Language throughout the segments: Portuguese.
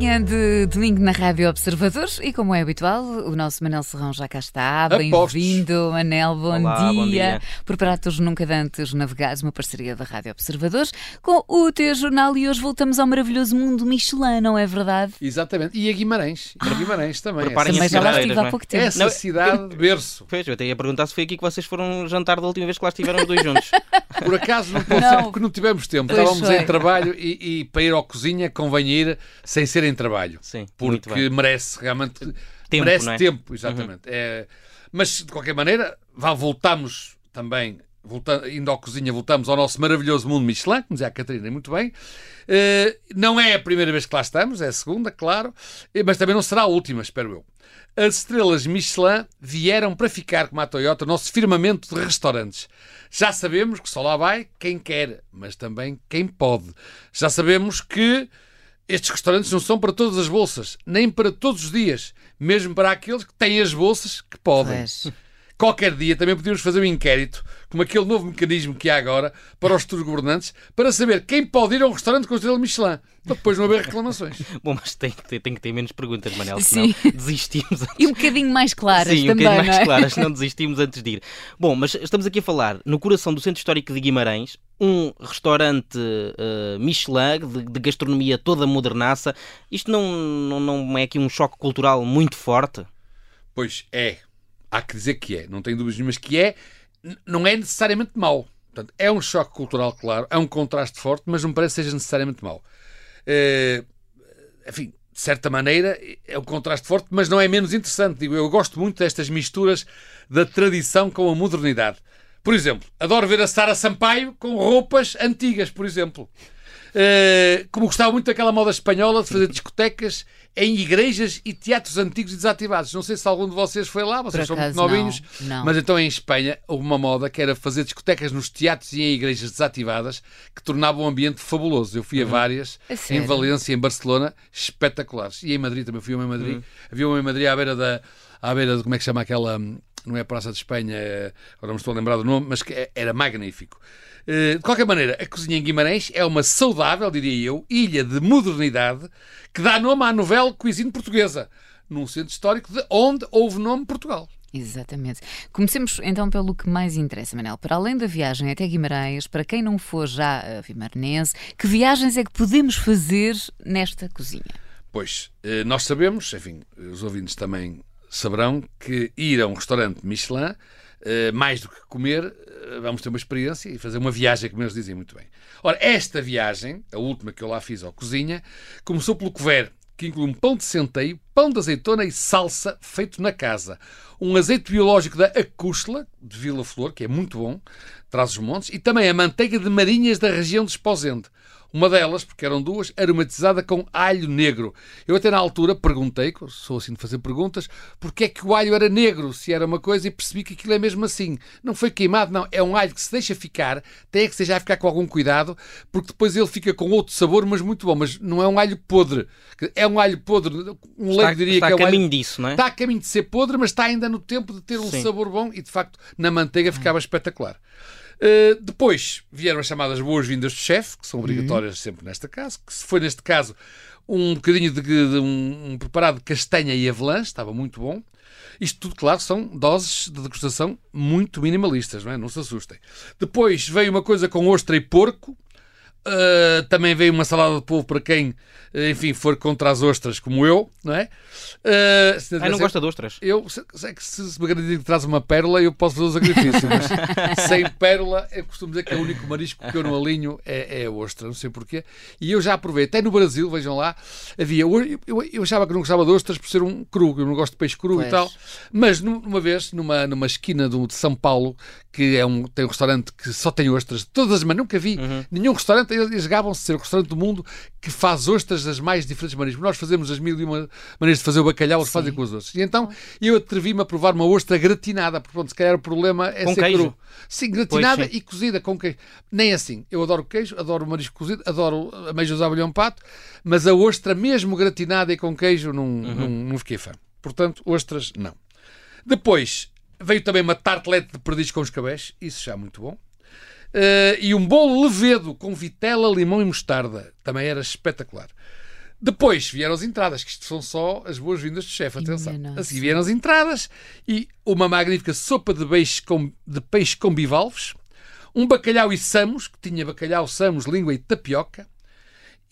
Manhã de domingo na Rádio Observadores e, como é habitual, o nosso Manel Serrão já cá está. Bem-vindo, Manel, bom, Olá, dia. bom dia. Por Pratos Nunca Dantes Navegados, uma parceria da Rádio Observadores com o T-Jornal e hoje voltamos ao maravilhoso mundo Michelin, não é verdade? Exatamente. E a Guimarães. E a Guimarães também. Preparem Também já lá estive há pouco tempo. Essa Não, cidade de berço. Pois, eu até ia perguntar se foi aqui que vocês foram jantar da última vez que lá estiveram os dois juntos. Por acaso não ser porque não tivemos tempo. Pois Estávamos foi. em trabalho e, e para ir à cozinha convém ir sem ser em trabalho. Sim, Porque merece realmente Tempo, merece é? tempo, exatamente. É, mas de qualquer maneira, vá, voltamos também, volta, indo à cozinha, voltamos ao nosso maravilhoso mundo Michelin, como dizia a Catarina muito bem. Eh, não é a primeira vez que lá estamos, é a segunda, claro, mas também não será a última, espero eu. As estrelas Michelin vieram para ficar, como a Toyota, o nosso firmamento de restaurantes. Já sabemos que só lá vai quem quer, mas também quem pode. Já sabemos que estes restaurantes não são para todas as bolsas, nem para todos os dias, mesmo para aqueles que têm as bolsas que podem. Pois. Qualquer dia também podíamos fazer um inquérito, como aquele novo mecanismo que há agora para os futuros governantes, para saber quem pode ir a um restaurante com estrela Michelin, para depois não haver reclamações. Bom, mas tem que ter, tem que ter menos perguntas, Manel, senão Sim. desistimos. E um bocadinho mais claras Sim, um também, bocadinho não mais é? claras, não desistimos antes de ir. Bom, mas estamos aqui a falar no coração do Centro Histórico de Guimarães, um restaurante eh, Michelin de, de gastronomia toda modernaça. Isto não, não, não é aqui um choque cultural muito forte? Pois é, há que dizer que é, não tenho dúvidas nenhumas que é, não é necessariamente mau. Portanto, é um choque cultural, claro, é um contraste forte, mas não parece que seja necessariamente mau. Eh, enfim, de certa maneira, é um contraste forte, mas não é menos interessante. Digo, eu gosto muito destas misturas da tradição com a modernidade. Por exemplo, adoro ver a Sara Sampaio com roupas antigas, por exemplo. Eh, como gostava muito daquela moda espanhola de fazer discotecas em igrejas e teatros antigos e desativados. Não sei se algum de vocês foi lá, vocês são muito acaso, não. novinhos, Não. mas então em Espanha houve uma moda que era fazer discotecas nos teatros e em igrejas desativadas que tornavam o ambiente fabuloso. Eu fui a várias, A em? Valência, em Barcelona, espetaculares. E em Madrid também fui uma em Madrid. Havia uma em Madrid à beira da. à beira de como é que chama aquela. Não é a Praça de Espanha, agora não me estou a lembrar do nome, mas que é- era magnífico. Eh, De qualquer maneira, a cozinha em Guimarães é uma saudável, diria eu, ilha de modernidade que dá nome à novela Cuisine Portuguesa, num centro histórico de onde houve nome Portugal. Exatamente. Comecemos então pelo que mais interessa, Manel. Para além da viagem até Guimarães, para quem não for já a Vimaranense, que viagens é que podemos fazer nesta cozinha? Pois, eh, nós sabemos, enfim, os ouvintes também saberão que ir a um restaurante Michelin, eh, mais do que comer, eh, vamos ter uma experiência e fazer uma viagem, como eles dizem muito bem. Ora, esta viagem, a última que eu lá fiz à cozinha, começou pelo couvert, que inclui um pão de centeio, pão de azeitona e salsa feito na casa. Um azeite biológico da Acústula, de Vila Flor, que é muito bom, traz os montes, e também a manteiga de marinhas da região de Esposende. Uma delas, porque eram duas, aromatizada com alho negro. Eu até na altura perguntei, sou assim de fazer perguntas, porque é que o alho era negro, se era uma coisa, e percebi que aquilo é mesmo assim. Não foi queimado, não. É um alho que se deixa ficar, tem é que se deixar ficar com algum cuidado, porque depois ele fica com outro sabor, mas muito bom. Mas não é um alho podre. É um alho podre, um Está, leigo diria está que é a um alho caminho disso, não é? Está a caminho de ser podre, mas está ainda no tempo de ter um Sim. sabor bom e, de facto, na manteiga ficava espetacular. Uh, depois vieram as chamadas boas-vindas do chefe, que são obrigatórias sempre nesta casa, que se foi neste caso um bocadinho de, de um, um preparado de castanha e avelã, estava muito bom. Isto tudo, claro, são doses de degustação muito minimalistas, não é? Não se assustem. Depois veio uma coisa com ostra e porco, Uh, também veio uma salada de polvo para quem, uh, enfim, for contra as ostras, como eu, não é? Uh, se- Ah, não se- gosta de ostras? Eu sei sei que se, se me garantir que traz uma pérola, eu posso fazer o sacrifício, mas sem pérola, eu costumo dizer que é o único marisco que eu não alinho é, é a ostra, não sei porquê. E eu já provei, até no Brasil, vejam lá, havia. Eu, eu, eu achava que não gostava de ostras por ser um cru, eu não gosto de peixe cru Pois. e tal. Mas num- uma vez, numa, numa esquina do, de São Paulo, que é um, tem um restaurante que só tem ostras, todas, mas nunca vi nenhum restaurante, eles, eles gavam-se de ser o restaurante do mundo que faz ostras das mais diferentes maneiras. Nós fazemos as mil e uma maneiras de fazer o bacalhau, eles fazem com as ostras. E então eu atrevi-me a provar uma ostra gratinada, porque pronto, se calhar o problema é Com ser queijo? cru. Sim, gratinada Pois, sim. e cozida com queijo. Nem assim. Eu adoro queijo, adoro marisco cozido, adoro ameijos à abelhão pato, mas a ostra, mesmo gratinada e com queijo, não, não, não fiquei fã. Portanto, ostras, não. Depois veio também uma tartelete de perdiz com escabeche, isso já é muito bom. Eh, e um bolo levedo com vitela, limão e mostarda, também era espetacular. Depois vieram as entradas, que isto são só as boas-vindas do chefe, atenção. Minha nossa. A seguir vieram as entradas e uma magnífica sopa de peixe com, de peixe com bivalves, um bacalhau e samos, que tinha bacalhau, samos, língua e tapioca,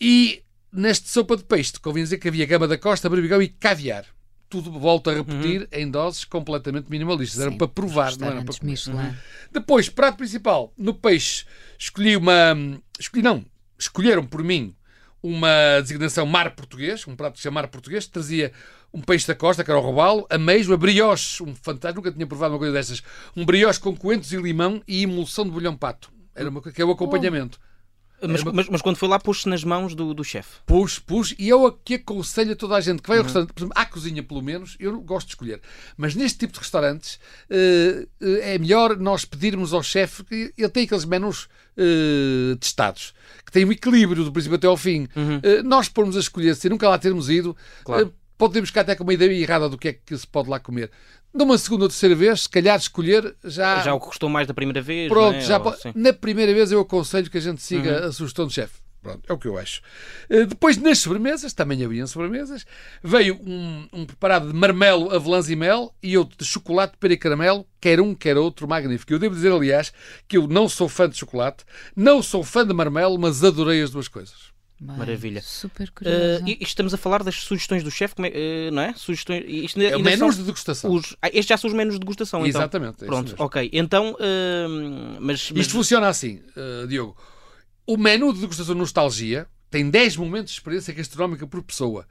e neste sopa de peixe, convém dizer que havia gama da costa, barbigão e caviar. Tudo volto a repetir em doses completamente minimalistas. Era para provar, não era para comer. Michelin. Depois, prato principal, no peixe, escolhi uma. Escolhi, não, escolheram por mim uma designação mar português, um prato de chamar português, que trazia um peixe da costa, que era o robalo, ameijo, a brioche, um fantástico, nunca tinha provado uma coisa destas, um brioche com coentros e limão e emulsão de bolhão pato. Era uma, que é o acompanhamento. Mas, mas, mas quando foi lá, pôs-se nas mãos do, do chefe. Pus, pus, e eu aqui aconselho a toda a gente que vai ao restaurante, por exemplo, à cozinha pelo menos, eu gosto de escolher, mas neste tipo de restaurantes eh, é melhor nós pedirmos ao chefe, que ele tem aqueles menus eh, testados, que têm um equilíbrio do princípio até ao fim. Eh, nós pormos a escolher, sem nunca lá termos ido, Claro. Eh, podemos ficar até com uma ideia errada do que é que se pode lá comer. Numa segunda ou terceira vez, se calhar escolher já. Já o que custou mais da primeira vez. Pronto, não é? já Ou- po- sim. na primeira vez eu aconselho que a gente siga Uhum. a sugestão do chefe. Pronto, é o que eu acho. Eh, Depois, nas sobremesas, também havia sobremesas, veio um, um preparado de marmelo, avelãs e mel e outro de chocolate, pera e caramelo, quer um, quer outro, magnífico. Eu devo dizer, aliás, que eu não sou fã de chocolate, não sou fã de marmelo, mas adorei as duas coisas. Bem, Maravilha. Super Uh, curiosa. e, e estamos a falar das sugestões do chefe, é, uh, não é? Sugestões. Isto ainda, É o ainda menus de degustação. os, ah, estes já são os menus de degustação, então. Exatamente. é Pronto, mesmo. ok. Então, uh, mas, mas Isto funciona assim, eh, Diogo. O menu de degustação Nostalgia tem 10 momentos de experiência gastronómica por pessoa.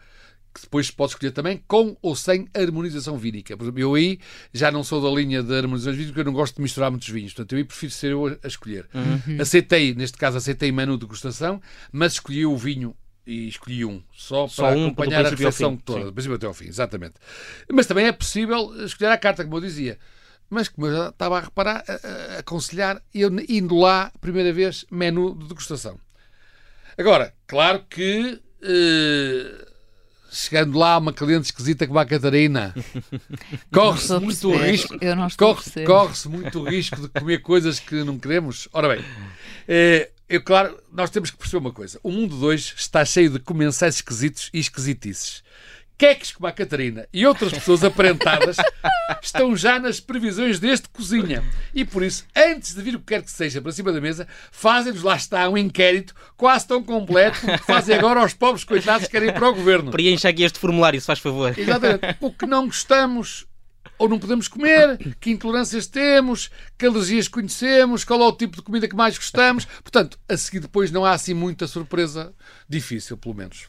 Que depois pode escolher também com ou sem harmonização vínica. Por exemplo, eu aí já não sou da linha de harmonizações vínicas porque eu não gosto de misturar muitos vinhos. Portanto, eu aí prefiro ser eu a escolher. Aceitei, neste caso, aceitei menu de degustação, mas escolhi o vinho e escolhi um, só Só para um, acompanhar a refeição toda, do princípio até ao fim, exatamente. Mas também é possível escolher a carta, como eu dizia. Mas como eu já estava a reparar, a, a- a aconselhar, eu indo lá, primeira vez, menu de degustação. Agora, claro que eh, chegando lá uma cliente esquisita como a Catarina, corre-se muito o perceber. risco. Corre-. Corre-se muito risco de comer coisas que não queremos. Ora bem, eh, eu, claro, nós temos que perceber uma coisa. O mundo de hoje está cheio de comensais esquisitos e esquisitices. Queques como a Catarina e outras pessoas aparentadas estão já nas previsões deste cozinha. E por isso, antes de vir o que quer que seja para cima da mesa, fazem-nos lá está um inquérito quase tão completo como fazem agora aos pobres coitados que querem ir para o governo. preencha aqui este formulário, se faz favor. Exatamente. O que não gostamos ou não podemos comer, que intolerâncias temos, que alergias conhecemos, qual é o tipo de comida que mais gostamos. Portanto, a seguir depois não há assim muita surpresa difícil, pelo menos.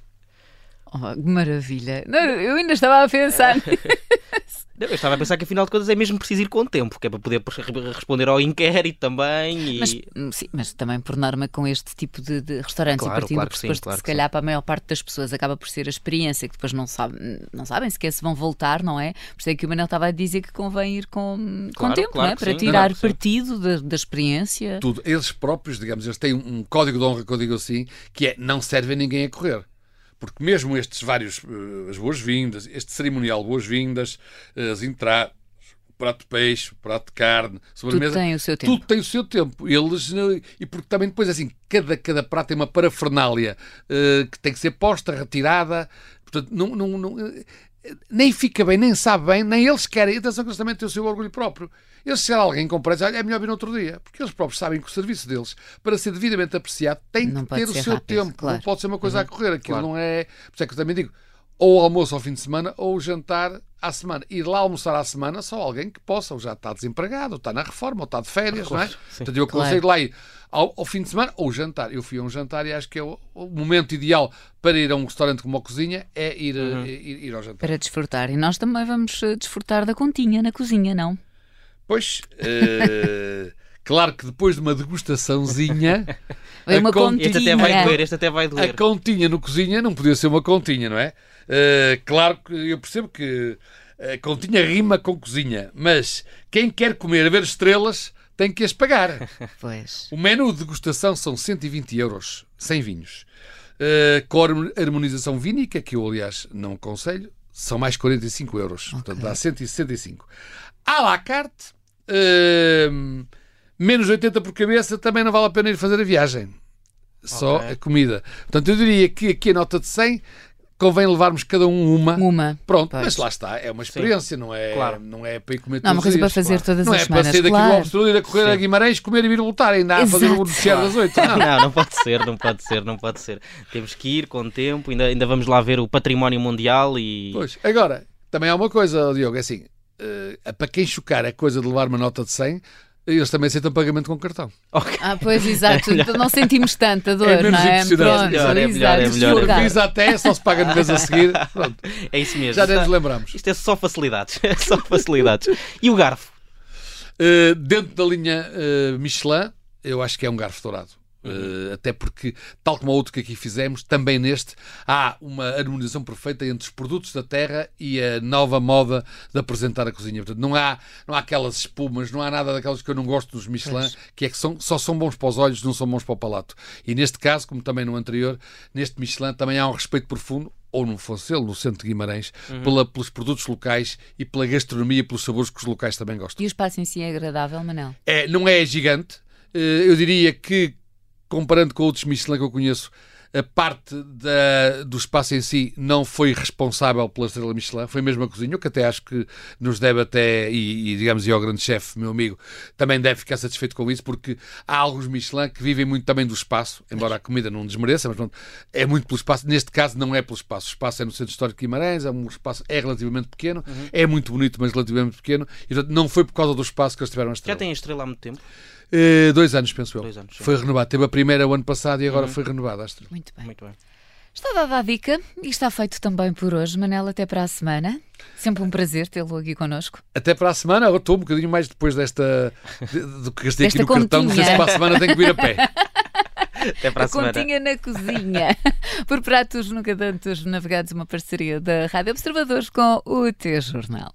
Oh, que maravilha. Não, eu ainda estava a pensar. Não, Eu estava a pensar que afinal de contas é mesmo preciso ir com tempo, que é para poder re- responder ao inquérito também. E... Mas, hum, sim, mas também por norma com este tipo de, de restaurantes Claro, e partindo claro do que sim, claro que se calhar para a maior parte das pessoas acaba por ser a experiência que depois não, sabe, não sabem sequer se vão voltar, não é? Por isso é que o Manel estava a dizer que convém ir com, com tempo, claro não é? Para sim. tirar Não, não, sim. partido da, da experiência. Tudo. Eles próprios, digamos, eles têm um código de honra, que eu digo assim, que é não servem ninguém a correr. Porque mesmo estes vários, eh, as boas-vindas, este cerimonial boas-vindas, eh, as entradas, o prato de peixe, o prato de carne, sobremesa, tem o seu tempo. Tudo tem o seu tempo. Eles, eh, e porque também depois, assim, cada, cada prato tem uma parafernália eh, que tem que ser posta, retirada. Portanto, não, não, não, nem fica bem, nem sabe bem, nem eles querem. Atenção que eles também têm o seu orgulho próprio. Eles, se alguém com é melhor vir no outro dia. Porque eles próprios sabem que o serviço deles, para ser devidamente apreciado, tem Não que ter o seu rápido, tempo. claro. Não pode ser uma coisa a correr. Aquilo Claro. não é. Por isso é que eu também digo, ou almoço ao fim de semana, ou jantar à semana. Ir lá almoçar à semana só alguém que possa, ou já está desempregado, ou está na reforma, ou está de férias, não é? sim. Portanto, eu Claro. aconselho lá ir ao, ao fim de semana ou jantar. Eu fui a um jantar e acho que é o, o momento ideal para ir a um restaurante como a cozinha é ir, Uhum. eh, ir, ir ao jantar. Para desfrutar. E nós também vamos eh, desfrutar da continha na cozinha, não? Pois, eh, claro que depois de uma degustaçãozinha, Foi A uma con- continha. Este até vai doer, este até vai a doer. continha no cozinha não podia ser uma continha, não é? Eh, claro que eu percebo que a continha rima com cozinha, mas quem quer comer a ver estrelas tem que as pagar. Pois. O menu de degustação são 120 euros, sem vinhos. Uh, com a harmo- harmonização vínica, que eu, aliás, não aconselho, são mais 45 euros. Portanto, dá 165. À la carte, uh, menos 80 por cabeça, também não vale a pena ir fazer a viagem. Só Ok. a comida. Portanto, eu diria que aqui a nota de 100 convém levarmos cada um uma. Uma. Pronto, Pois. mas lá está, é uma experiência, não, é, Claro. não é para ir comer Não, uma coisa para dias, fazer claro. todas Não as é para semanas, sair daqui claro. do Obstrudo, ir a correr a Sim. Guimarães, comer e vir voltar, ainda a fazer o noticiário das oito. Não. Não, não pode ser, não pode ser, não pode ser. Temos que ir com tempo, ainda, ainda vamos lá ver o património mundial e. Pois, agora, também há uma coisa, Diogo, é assim, eh, para quem chocar a coisa de levar uma nota de 100, eles também aceitam pagamento com cartão. Ok. Ah, pois, exato. Então não sentimos tanta dor, É menos não é? impressionante. Pronto, É melhor, é melhor, é melhor, é melhor. Até, só se paga no mês a seguir. Pronto, É isso mesmo. já nem nos é- lembramos. Isto é só facilidades. É só facilidades. E o garfo? Uh, dentro da linha uh, Michelin, eu acho que é um garfo dourado. Uh, até porque, tal como o outro que aqui fizemos, também neste há uma harmonização perfeita entre os produtos da terra e a nova moda de apresentar a cozinha. Portanto, não há, não há aquelas espumas, não há nada daquelas que eu não gosto dos Michelin, Pois. que é que são, só são bons para os olhos, não são bons para o palato. E neste caso, como também no anterior, neste Michelin também há um respeito profundo ou no Foncelo, no centro de Guimarães, pela, pelos produtos locais e pela gastronomia, pelos sabores que os locais também gostam. E o espaço em si é agradável, Manel? É, não é gigante. Eh, Eu diria que, comparando com outros Michelin que eu conheço, a parte da- do espaço em si não foi responsável pela estrela Michelin, foi mesmo a cozinha, o que até acho que nos deve até, e, e digamos, e ao grande chefe, meu amigo, também deve ficar satisfeito com isso, porque há alguns Michelin que vivem muito também do espaço, embora a comida não desmereça, mas pronto, é muito pelo espaço. Neste caso não é pelo espaço, o espaço é no Centro Histórico de Guimarães, é um espaço é relativamente pequeno, é muito bonito, mas relativamente pequeno, e portanto não foi por causa do espaço que eles tiveram a estrela. Já tem a estrela há muito tempo? Eh, dois anos, penso eu. Dois anos, sim. Foi renovado. Teve a primeira o ano passado e agora foi renovada. Acho. Muito bem. Muito bem. Está dada a dica e está feito também por hoje. Manel, até para a semana. Sempre um prazer tê-lo aqui connosco. Até para a semana. Eu estou um bocadinho mais depois desta. de- do que gastei aqui no cartão. Não sei se continha. para a semana tenho que vir a pé. Até para a, a semana. continha na cozinha. por Pratos Nunca Tantos Navegados, uma parceria da Rádio Observadores com o T-Jornal.